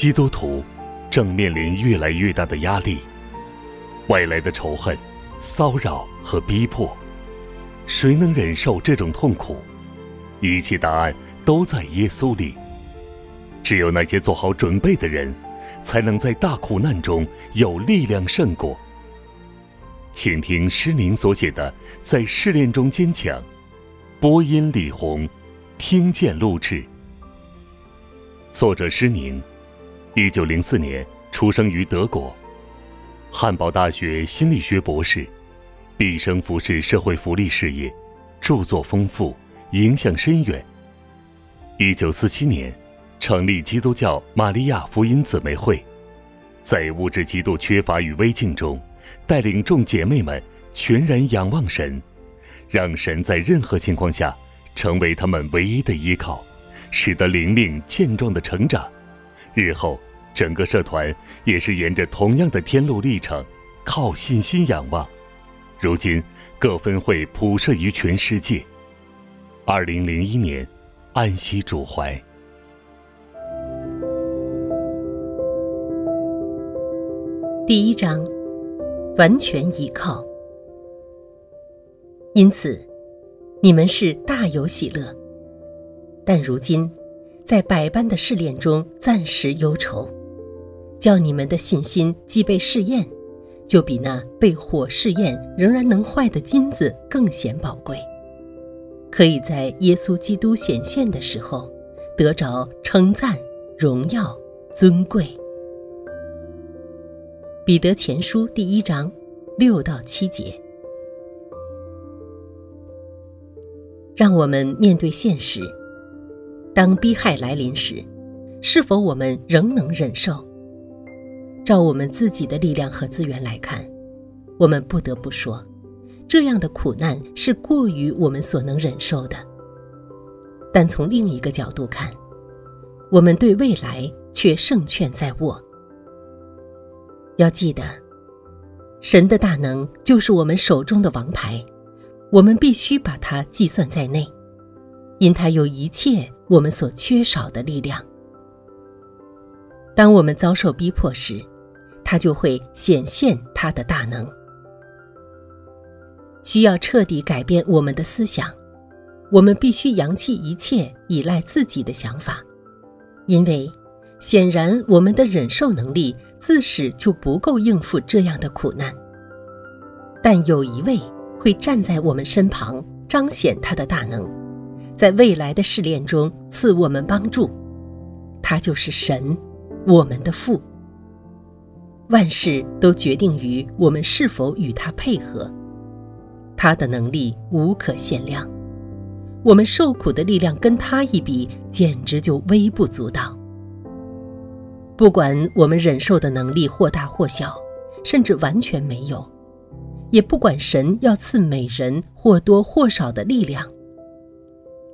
基督徒正面临越来越大的压力，外来的仇恨、骚扰和逼迫，谁能忍受这种痛苦？一切答案都在耶稣里。只有那些做好准备的人，才能在大苦难中有力量胜过。请听诗宁所写的《在试炼中坚强》，播音李红，听见录制。作者施宁，一九零四年出生于德国，汉堡大学心理学博士，毕生服侍社会福利事业，著作丰富，影响深远。一九四七年，成立基督教玛利亚福音姊妹会，在物质极度缺乏与危境中，带领众姐妹们全然仰望神，让神在任何情况下成为他们唯一的依靠。使得灵命健壮的成长，日后整个社团也是沿着同样的天路历程，靠信心仰望。如今各分会普设于全世界。二零零一年，安息主怀。第一章，完全依靠。因此，你们是大有喜乐。但如今，在百般的试炼中暂时忧愁，叫你们的信心既被试验，就比那被火试验仍然能坏的金子更显宝贵，可以在耶稣基督显现的时候得着称赞、荣耀、尊贵。彼得前书第一章六到七节，让我们面对现实。当逼害来临时，是否我们仍能忍受？照我们自己的力量和资源来看，我们不得不说，这样的苦难是过于我们所能忍受的。但从另一个角度看，我们对未来却胜券在握。要记得，神的大能就是我们手中的王牌，我们必须把它计算在内，因它有一切。我们所缺少的力量。当我们遭受逼迫时，他就会显现他的大能。需要彻底改变我们的思想，我们必须扬弃一切依赖自己的想法，因为显然我们的忍受能力自始就不够应付这样的苦难。但有一位会站在我们身旁，彰显他的大能。在未来的试炼中赐我们帮助，他就是神，我们的父。万事都决定于我们是否与他配合，他的能力无可限量，我们受苦的力量跟他一比，简直就微不足道。不管我们忍受的能力或大或小，甚至完全没有，也不管神要赐每人或多或少的力量。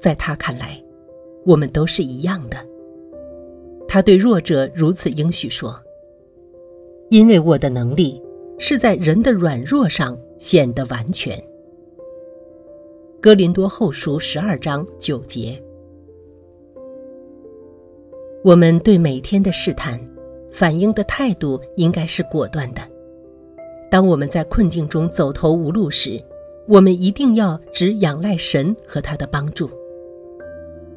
在他看来，我们都是一样的。他对弱者如此应许说：“因为我的能力是在人的软弱上显得完全。”哥林多后书十二章九节。我们对每天的试探反应的态度应该是果断的。当我们在困境中走投无路时，我们一定要只仰赖神和他的帮助。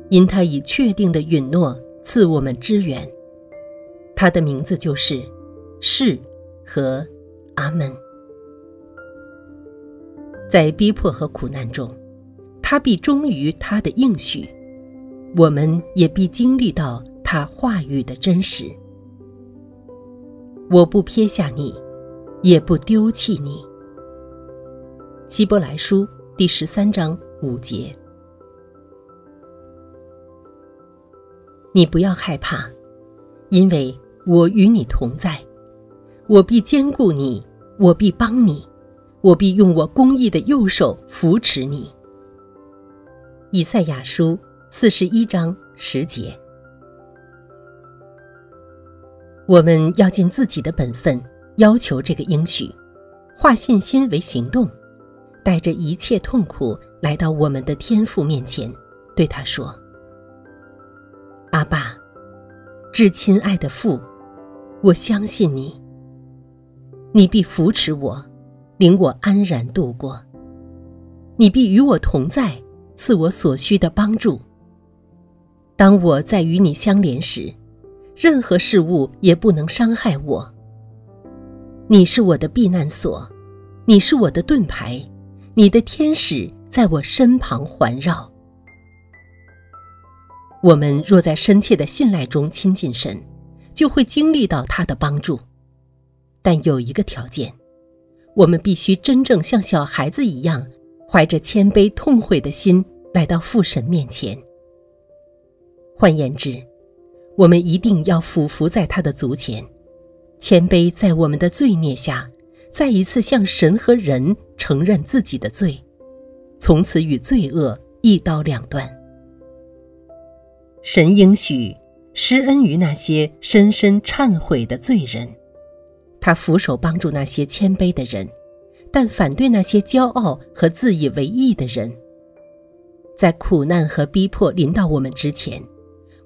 因他以确定的允诺赐我们支援，他的名字就是“是”和“阿门”。在逼迫和苦难中，他必忠于他的应许，我们也必经历到他话语的真实。我不撇下你，也不丢弃你。希伯来书第十三章五节。你不要害怕，因为我与你同在，我必兼顾你，我必帮你，我必用我公义的右手扶持你。以赛亚书四十一章十节。我们要尽自己的本分，要求这个应许，化信心为行动，带着一切痛苦来到我们的天父面前，对他说。至亲爱的父，我相信你，你必扶持我，领我安然度过。你必与我同在，赐我所需的帮助。当我在与你相连时，任何事物也不能伤害我。你是我的避难所，你是我的盾牌，你的天使在我身旁环绕。我们若在深切的信赖中亲近神，就会经历到他的帮助。但有一个条件，我们必须真正像小孩子一样，怀着谦卑痛悔的心来到父神面前。换言之，我们一定要俯伏在他的足前，谦卑在我们的罪孽下，再一次向神和人承认自己的罪，从此与罪恶一刀两断。神应许施恩于那些深深忏悔的罪人，他俯首帮助那些谦卑的人，但反对那些骄傲和自以为意的人。在苦难和逼迫临到我们之前，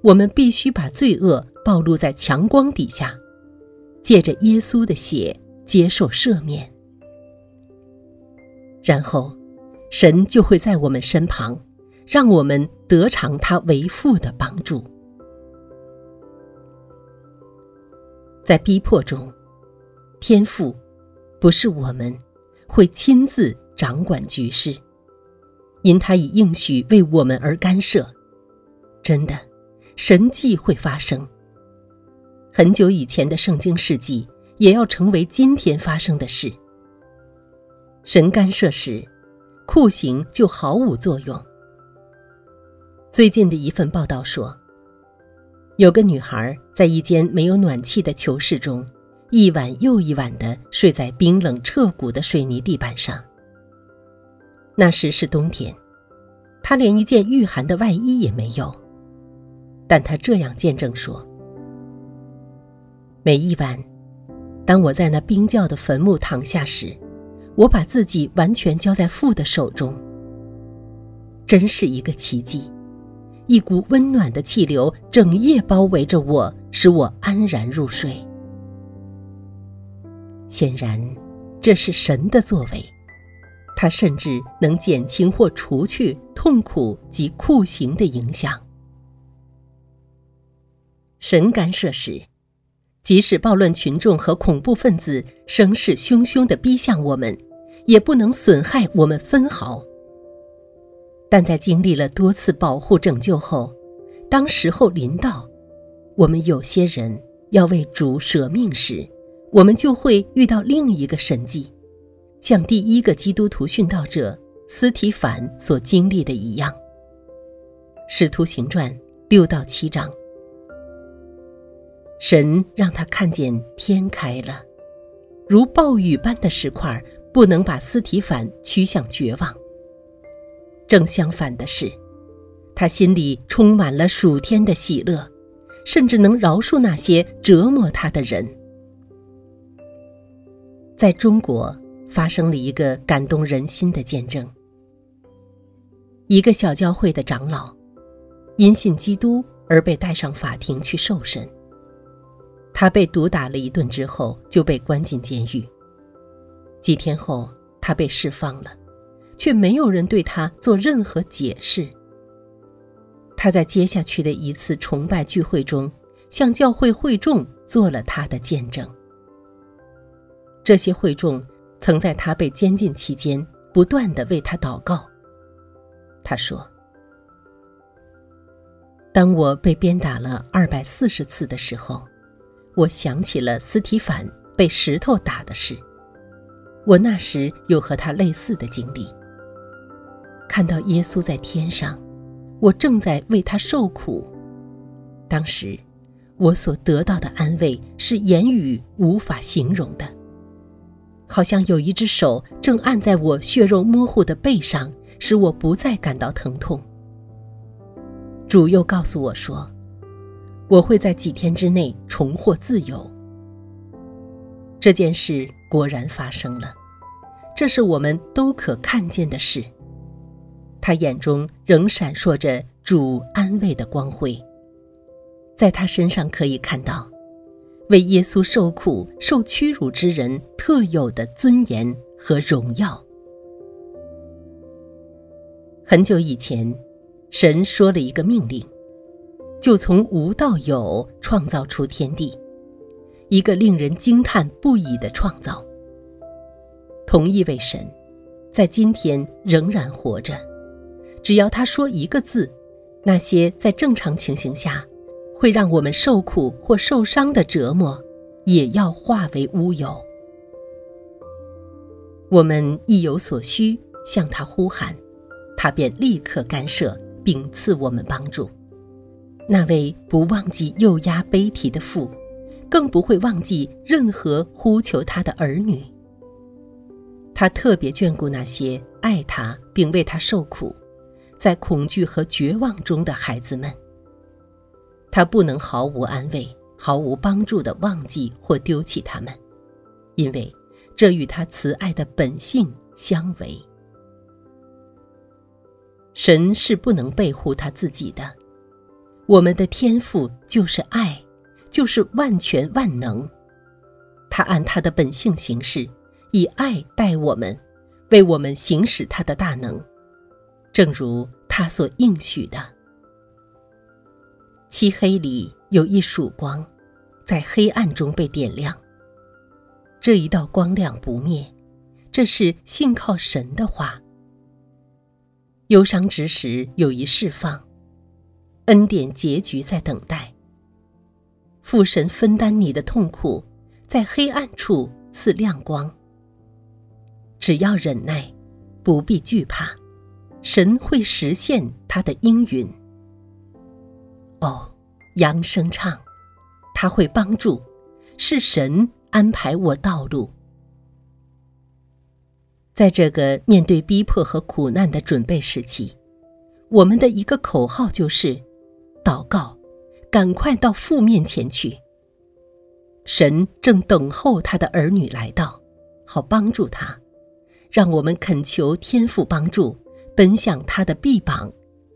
我们必须把罪恶暴露在强光底下，借着耶稣的血接受赦免，然后，神就会在我们身旁。让我们得偿他为父的帮助，在逼迫中，天父不是我们会亲自掌管局势，因他已应许为我们而干涉。真的，神迹会发生。很久以前的圣经事迹也要成为今天发生的事。神干涉时，酷刑就毫无作用。最近的一份报道说，有个女孩在一间没有暖气的囚室中，一晚又一晚地睡在冰冷彻骨的水泥地板上。那时是冬天，她连一件御寒的外衣也没有。但她这样见证说：“每一晚，当我在那冰窖的坟墓躺下时，我把自己完全交在父的手中。真是一个奇迹。”一股温暖的气流整夜包围着我，使我安然入睡。显然，这是神的作为，他甚至能减轻或除去痛苦及酷刑的影响。神干涉时，即使暴乱群众和恐怖分子声势汹汹地逼向我们，也不能损害我们分毫。但在经历了多次保护拯救后，当时候临到，我们有些人要为主舍命时，我们就会遇到另一个神迹，像第一个基督徒殉道者斯提凡所经历的一样。使徒行传六到七章，神让他看见天开了，如暴雨般的石块不能把斯提凡驱向绝望。正相反的是，他心里充满了属天的喜乐，甚至能饶恕那些折磨他的人。在中国发生了一个感动人心的见证：一个小教会的长老因信基督而被带上法庭去受审。他被毒打了一顿之后就被关进监狱。几天后，他被释放了。却没有人对他做任何解释。他在接下去的一次崇拜聚会中，向教会会众做了他的见证。这些会众曾在他被监禁期间不断的为他祷告。他说：“当我被鞭打了二百四十次的时候，我想起了斯提凡被石头打的事。我那时有和他类似的经历。”看到耶稣在天上，我正在为他受苦。当时，我所得到的安慰是言语无法形容的，好像有一只手正按在我血肉模糊的背上，使我不再感到疼痛。主又告诉我说，我会在几天之内重获自由。这件事果然发生了，这是我们都可看见的事。他眼中仍闪烁着主安慰的光辉，在他身上可以看到，为耶稣受苦、受屈辱之人特有的尊严和荣耀。很久以前，神说了一个命令，就从无到有创造出天地，一个令人惊叹不已的创造。同一位神，在今天仍然活着。只要他说一个字，那些在正常情形下会让我们受苦或受伤的折磨，也要化为乌有。我们意有所需，向他呼喊，他便立刻干涉，并赐我们帮助。那位不忘记幼压悲啼的父，更不会忘记任何呼求他的儿女。他特别眷顾那些爱他并为他受苦。在恐惧和绝望中的孩子们，他不能毫无安慰、毫无帮助的忘记或丢弃他们，因为这与他慈爱的本性相违。神是不能背护他自己的，我们的天赋就是爱，就是万全万能。他按他的本性行事，以爱待我们，为我们行使他的大能。正如他所应许的，漆黑里有一曙光，在黑暗中被点亮。这一道光亮不灭，这是信靠神的话。忧伤之时有一释放，恩典结局在等待。父神分担你的痛苦，在黑暗处赐亮光。只要忍耐，不必惧怕。神会实现他的应允。哦，扬声唱，他会帮助，是神安排我道路。在这个面对逼迫和苦难的准备时期，我们的一个口号就是：祷告，赶快到父面前去。神正等候他的儿女来到，好帮助他。让我们恳求天父帮助。奔向他的臂膀，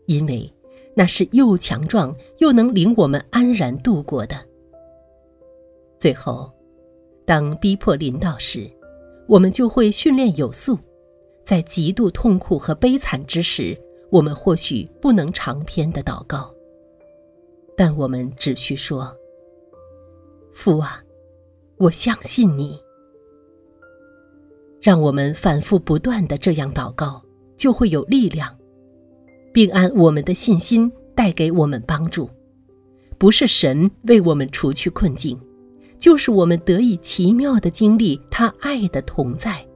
因为那是又强壮又能领我们安然度过的。最后，当逼迫临到时，我们就会训练有素。在极度痛苦和悲惨之时，我们或许不能长篇的祷告，但我们只需说：“父啊，我相信你。”让我们反复不断的这样祷告。就会有力量，并按我们的信心带给我们帮助。不是神为我们除去困境，就是我们得以奇妙的经历他爱的同在，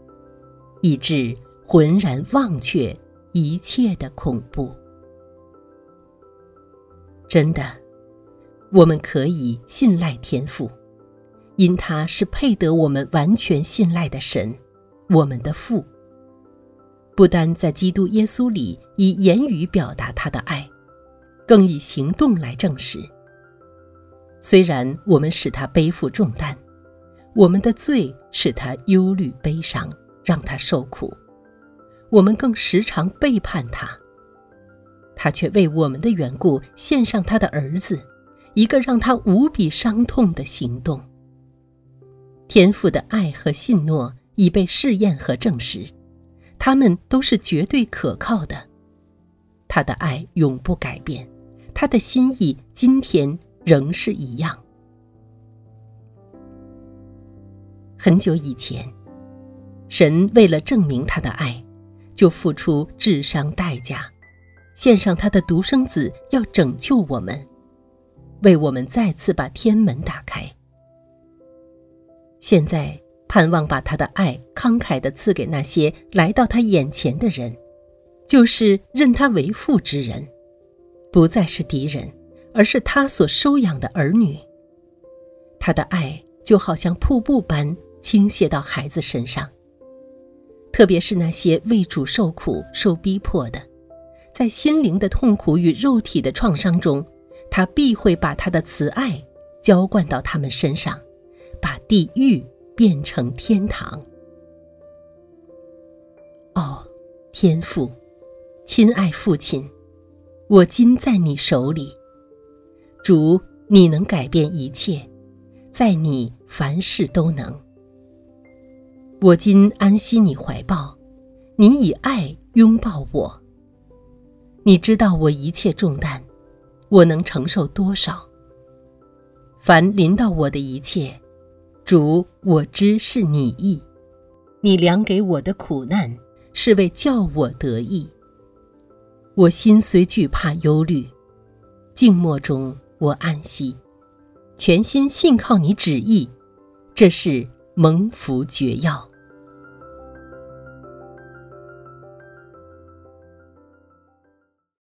以致浑然忘却一切的恐怖。真的，我们可以信赖天赋，因他是配得我们完全信赖的神，我们的父。不单在基督耶稣里以言语表达他的爱，更以行动来证实。虽然我们使他背负重担，我们的罪使他忧虑悲伤，让他受苦，我们更时常背叛他，他却为我们的缘故献上他的儿子，一个让他无比伤痛的行动。天父的爱和信诺已被试验和证实。他们都是绝对可靠的，他的爱永不改变，他的心意今天仍是一样。很久以前，神为了证明他的爱，就付出智商代价，献上他的独生子，要拯救我们，为我们再次把天门打开。现在。盼望把他的爱慷慨地赐给那些来到他眼前的人，就是认他为父之人，不再是敌人，而是他所收养的儿女。他的爱就好像瀑布般倾泻到孩子身上，特别是那些为主受苦、受逼迫的，在心灵的痛苦与肉体的创伤中，他必会把他的慈爱浇灌到他们身上，把地狱。变成天堂。哦，天父，亲爱父亲，我今在你手里。主，你能改变一切，在你凡事都能。我今安息你怀抱，你以爱拥抱我。你知道我一切重担，我能承受多少？凡临到我的一切，主我知是你意。你量给我的苦难，是为叫我得意。我心虽惧怕忧虑，静默中我安息，全心信靠你旨意，这是蒙福绝药。